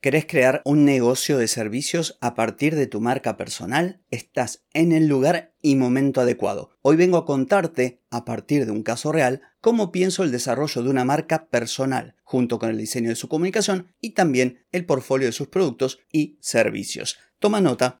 ¿Querés crear un negocio de servicios a partir de tu marca personal? Estás en el lugar y momento adecuado. Hoy vengo a contarte, a partir de un caso real, cómo pienso el desarrollo de una marca personal, junto con el diseño de su comunicación y también el portfolio de sus productos y servicios. Toma nota.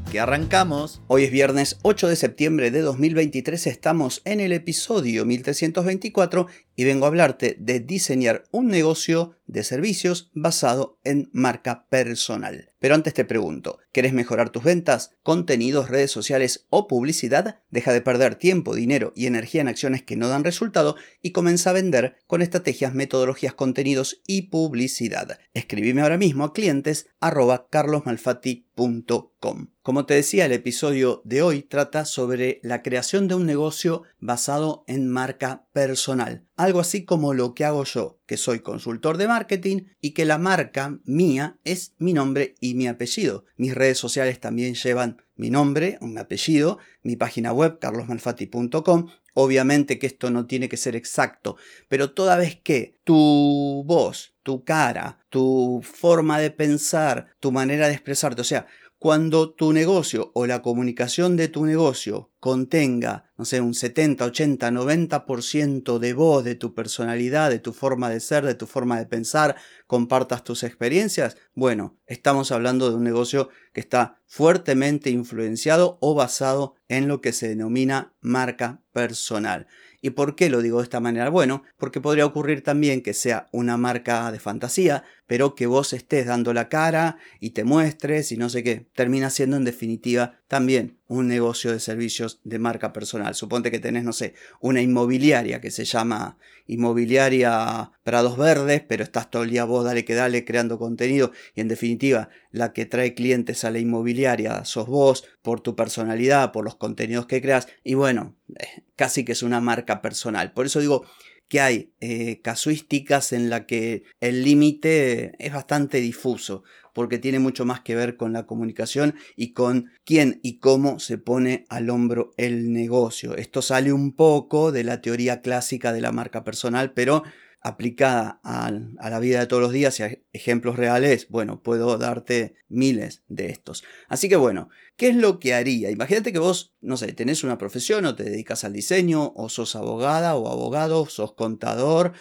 que arrancamos. Hoy es viernes 8 de septiembre de 2023, estamos en el episodio 1324 y vengo a hablarte de diseñar un negocio de servicios basado en marca personal. Pero antes te pregunto, ¿quieres mejorar tus ventas, contenidos, redes sociales o publicidad? Deja de perder tiempo, dinero y energía en acciones que no dan resultado y comienza a vender con estrategias, metodologías, contenidos y publicidad. Escribime ahora mismo a clientes arroba Como te decía, el episodio de hoy trata sobre la creación de un negocio basado en marca personal. Algo así como lo que hago yo, que soy consultor de marketing y que la marca mía es mi nombre y mi apellido. Mis redes sociales también llevan mi nombre, mi apellido, mi página web carlosmalfatti.com. Obviamente que esto no tiene que ser exacto, pero toda vez que tu voz, tu cara, tu forma de pensar, tu manera de expresarte, o sea, cuando tu negocio o la comunicación de tu negocio contenga, no sé, un 70, 80, 90% de voz, de tu personalidad, de tu forma de ser, de tu forma de pensar, compartas tus experiencias, bueno, estamos hablando de un negocio que está fuertemente influenciado o basado en lo que se denomina marca personal. ¿Y por qué lo digo de esta manera? Bueno, porque podría ocurrir también que sea una marca de fantasía, pero que vos estés dando la cara y te muestres y no sé qué. Termina siendo en definitiva también un negocio de servicios de marca personal. Suponte que tenés, no sé, una inmobiliaria que se llama Inmobiliaria Prados Verdes, pero estás todo el día vos, dale que dale, creando contenido y en definitiva la que trae clientes a la inmobiliaria sos vos por tu personalidad, por los contenidos que creas y bueno, eh, casi que es una marca personal. Por eso digo que hay eh, casuísticas en la que el límite es bastante difuso, porque tiene mucho más que ver con la comunicación y con quién y cómo se pone al hombro el negocio. Esto sale un poco de la teoría clásica de la marca personal, pero aplicada a, la vida de todos los días y a ejemplos reales, bueno, puedo darte miles de estos. Así que bueno, ¿qué es lo que haría? Imagínate que vos, no sé, tenés una profesión o te dedicas al diseño o sos abogada o abogado, sos contador,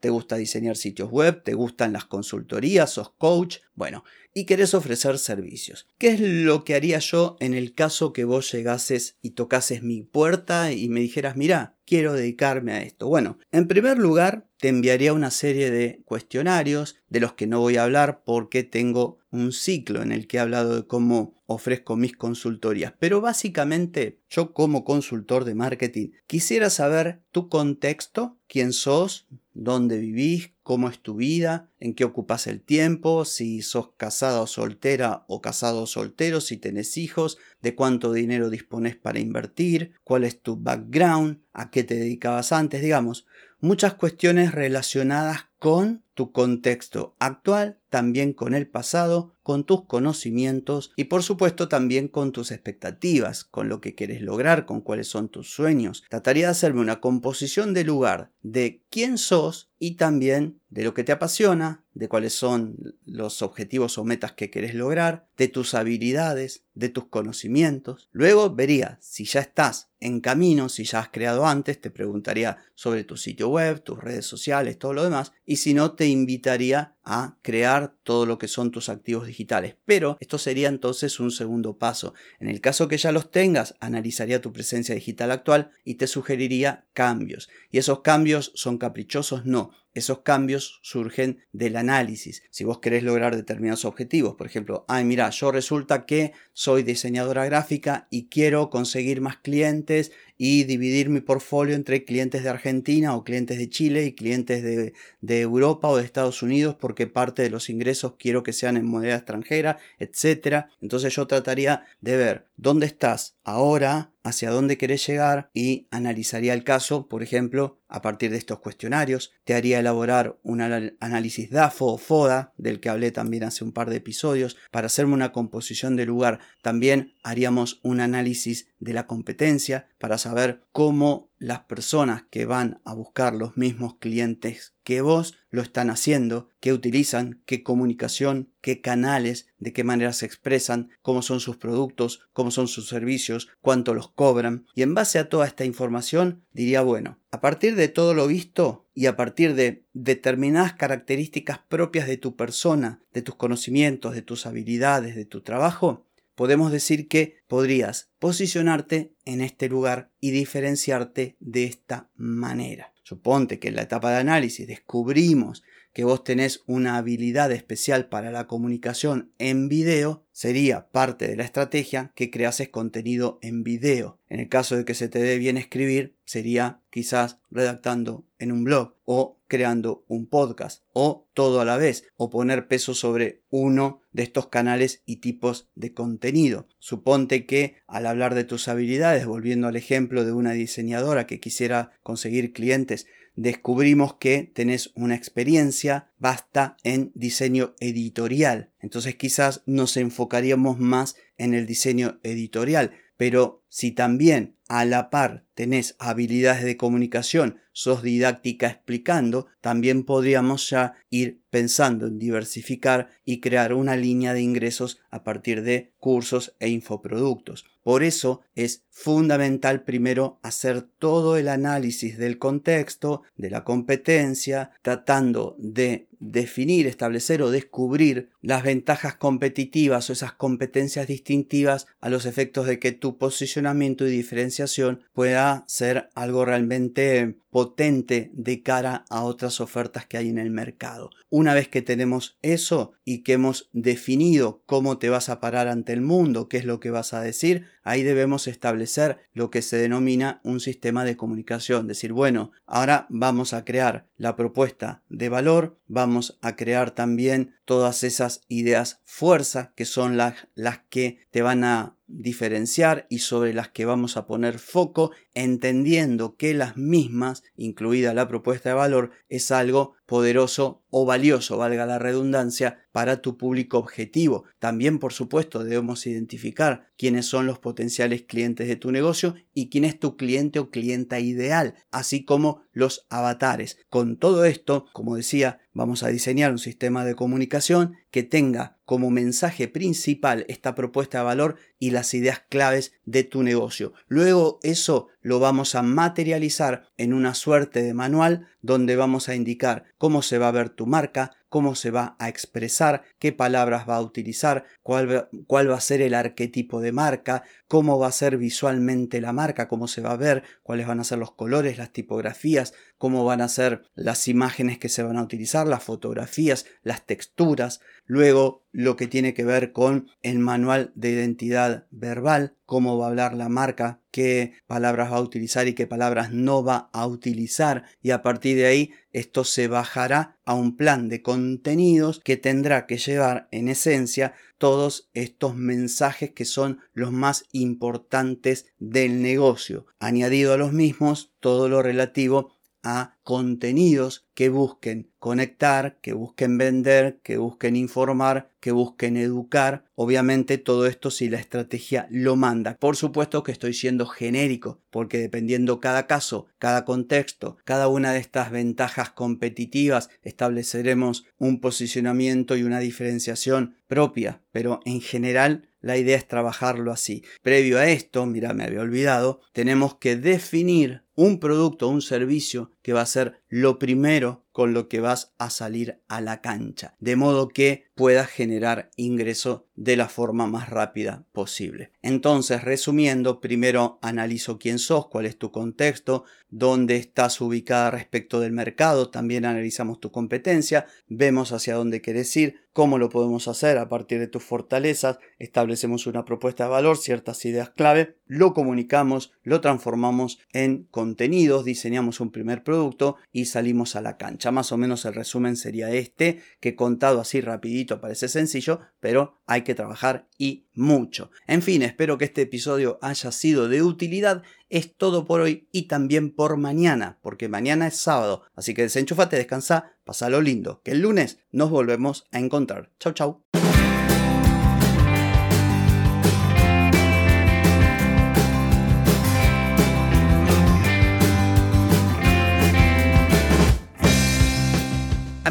te gusta diseñar sitios web, te gustan las consultorías, sos coach, bueno, y querés ofrecer servicios. ¿Qué es lo que haría yo en el caso que vos llegases y tocases mi puerta y me dijeras, mira, quiero dedicarme a esto? Bueno, en primer lugar, te enviaría una serie de cuestionarios de los que no voy a hablar porque tengo un ciclo en el que he hablado de cómo ofrezco mis consultorías. Pero básicamente yo como consultor de marketing quisiera saber tu contexto, quién sos, dónde vivís, cómo es tu vida, en qué ocupas el tiempo, si sos casada o soltera o casado o soltero, si tenés hijos, de cuánto dinero dispones para invertir, cuál es tu background, a qué te dedicabas antes, digamos, muchas cuestiones relacionadas con tu contexto actual, también con el pasado, con tus conocimientos y por supuesto también con tus expectativas, con lo que quieres lograr, con cuáles son tus sueños. Trataría de hacerme una composición de lugar de quién sos y también de lo que te apasiona, de cuáles son los objetivos o metas que querés lograr, de tus habilidades, de tus conocimientos. Luego vería si ya estás en camino, si ya has creado antes, te preguntaría sobre tu sitio web, tus redes sociales, todo lo demás, y si no, te invitaría a crear todo lo que son tus activos digitales. Pero esto sería entonces un segundo paso. En el caso que ya los tengas, analizaría tu presencia digital actual y te sugeriría cambios. ¿Y esos cambios son caprichosos? No. Esos cambios surgen del análisis. Si vos querés lograr determinados objetivos, por ejemplo, ay, mira, yo resulta que soy diseñadora gráfica y quiero conseguir más clientes y dividir mi portfolio entre clientes de Argentina o clientes de Chile y clientes de, Europa o de Estados Unidos porque parte de los ingresos quiero que sean en moneda extranjera, etc. Entonces yo trataría de ver dónde estás ahora, hacia dónde querés llegar y analizaría el caso, por ejemplo, a partir de estos cuestionarios. Te haría elaborar un análisis DAFO o FODA, del que hablé también hace un par de episodios, para hacerme una composición de lugar. También haríamos un análisis de la competencia para saber cómo las personas que van a buscar los mismos clientes que vos lo están haciendo, qué utilizan, qué comunicación, qué canales, de qué manera se expresan, cómo son sus productos, cómo son sus servicios, cuánto los cobran. Y en base a toda esta información diría, bueno, a partir de todo lo visto y a partir de determinadas características propias de tu persona, de tus conocimientos, de tus habilidades, de tu trabajo, podemos decir que podrías posicionarte en este lugar y diferenciarte de esta manera. Suponte que en la etapa de análisis descubrimos que vos tenés una habilidad especial para la comunicación en video, sería parte de la estrategia que creases contenido en video. En el caso de que se te dé bien escribir, sería quizás redactando en un blog o creando un podcast o todo a la vez o poner peso sobre uno de estos canales y tipos de contenido. Suponte que al hablar de tus habilidades, volviendo al ejemplo de una diseñadora que quisiera conseguir clientes, descubrimos que tenés una experiencia basta en diseño editorial. Entonces quizás nos enfocaríamos más en el diseño editorial. Pero si también a la par tenés habilidades de comunicación, sos didáctica explicando, también podríamos ya ir pensando en diversificar y crear una línea de ingresos a partir de cursos e infoproductos. Por eso es fundamental primero hacer todo el análisis del contexto, de la competencia, tratando de definir, establecer o descubrir las ventajas competitivas o esas competencias distintivas a los efectos de que tu posicionamiento y diferenciación pueda ser algo realmente potente de cara a otras ofertas que hay en el mercado. Una vez que tenemos eso y que hemos definido cómo te vas a parar ante el mundo, qué es lo que vas a decir, ahí debemos establecer lo que se denomina un sistema de comunicación. Decir, bueno, ahora vamos a crear la propuesta de valor, vamos a crear también todas esas ideas fuerza que son las, las que te van a diferenciar y sobre las que vamos a poner foco, entendiendo que las mismas, incluida la propuesta de valor, es algo poderoso o valioso, valga la redundancia, para tu público objetivo. También, por supuesto, debemos identificar quiénes son los potenciales clientes de tu negocio y quién es tu cliente o clienta ideal, así como los avatares. Con todo esto, como decía, vamos a diseñar un sistema de comunicación que tenga como mensaje principal esta propuesta de valor y las ideas claves de tu negocio. Luego eso lo vamos a materializar en una suerte de manual donde vamos a indicar cómo se va a ver tu marca, cómo se va a expresar, qué palabras va a utilizar, cuál va, cuál va, a ser el arquetipo de marca, cómo va a ser visualmente la marca, cómo se va a ver, cuáles van a ser los colores, las tipografías, cómo van a ser las imágenes que se van a utilizar, las fotografías, las texturas, luego lo que tiene que ver con el manual de identidad verbal, cómo va a hablar la marca, qué palabras va a utilizar y qué palabras no va a utilizar y a partir de ahí esto se bajará a un plan de contenidos que tendrá que llevar en esencia todos estos mensajes que son los más importantes del negocio. Añadido a los mismos todo lo relativo a contenidos que busquen conectar, que busquen vender, que busquen informar, que busquen educar. Obviamente todo esto si la estrategia lo manda. Por supuesto que estoy siendo genérico, porque dependiendo cada caso, cada contexto, cada una de estas ventajas competitivas, estableceremos un posicionamiento y una diferenciación propia. Pero en general la idea es trabajarlo así. Previo a esto, mira, me había olvidado, tenemos que definir un producto, un servicio que va a ser lo primero con lo que vas a salir a la cancha, de modo que puedas generar ingreso de la forma más rápida posible. Entonces, resumiendo, primero analizo quién sos, cuál es tu contexto, dónde estás ubicada respecto del mercado, también analizamos tu competencia, vemos hacia dónde quieres ir, cómo lo podemos hacer a partir de tus fortalezas, establecemos una propuesta de valor, ciertas ideas clave, lo comunicamos, lo transformamos en contenidos, diseñamos un primer producto y salimos a la cancha. Más o menos el resumen sería este, que contado así rapidito parece sencillo, pero hay que trabajar y mucho. En fin, espero que este episodio haya sido de utilidad. Es todo por hoy y también por mañana, porque mañana es sábado. Así que desenchufate, descansa, lo lindo, que el lunes nos volvemos a encontrar. Chau, chau.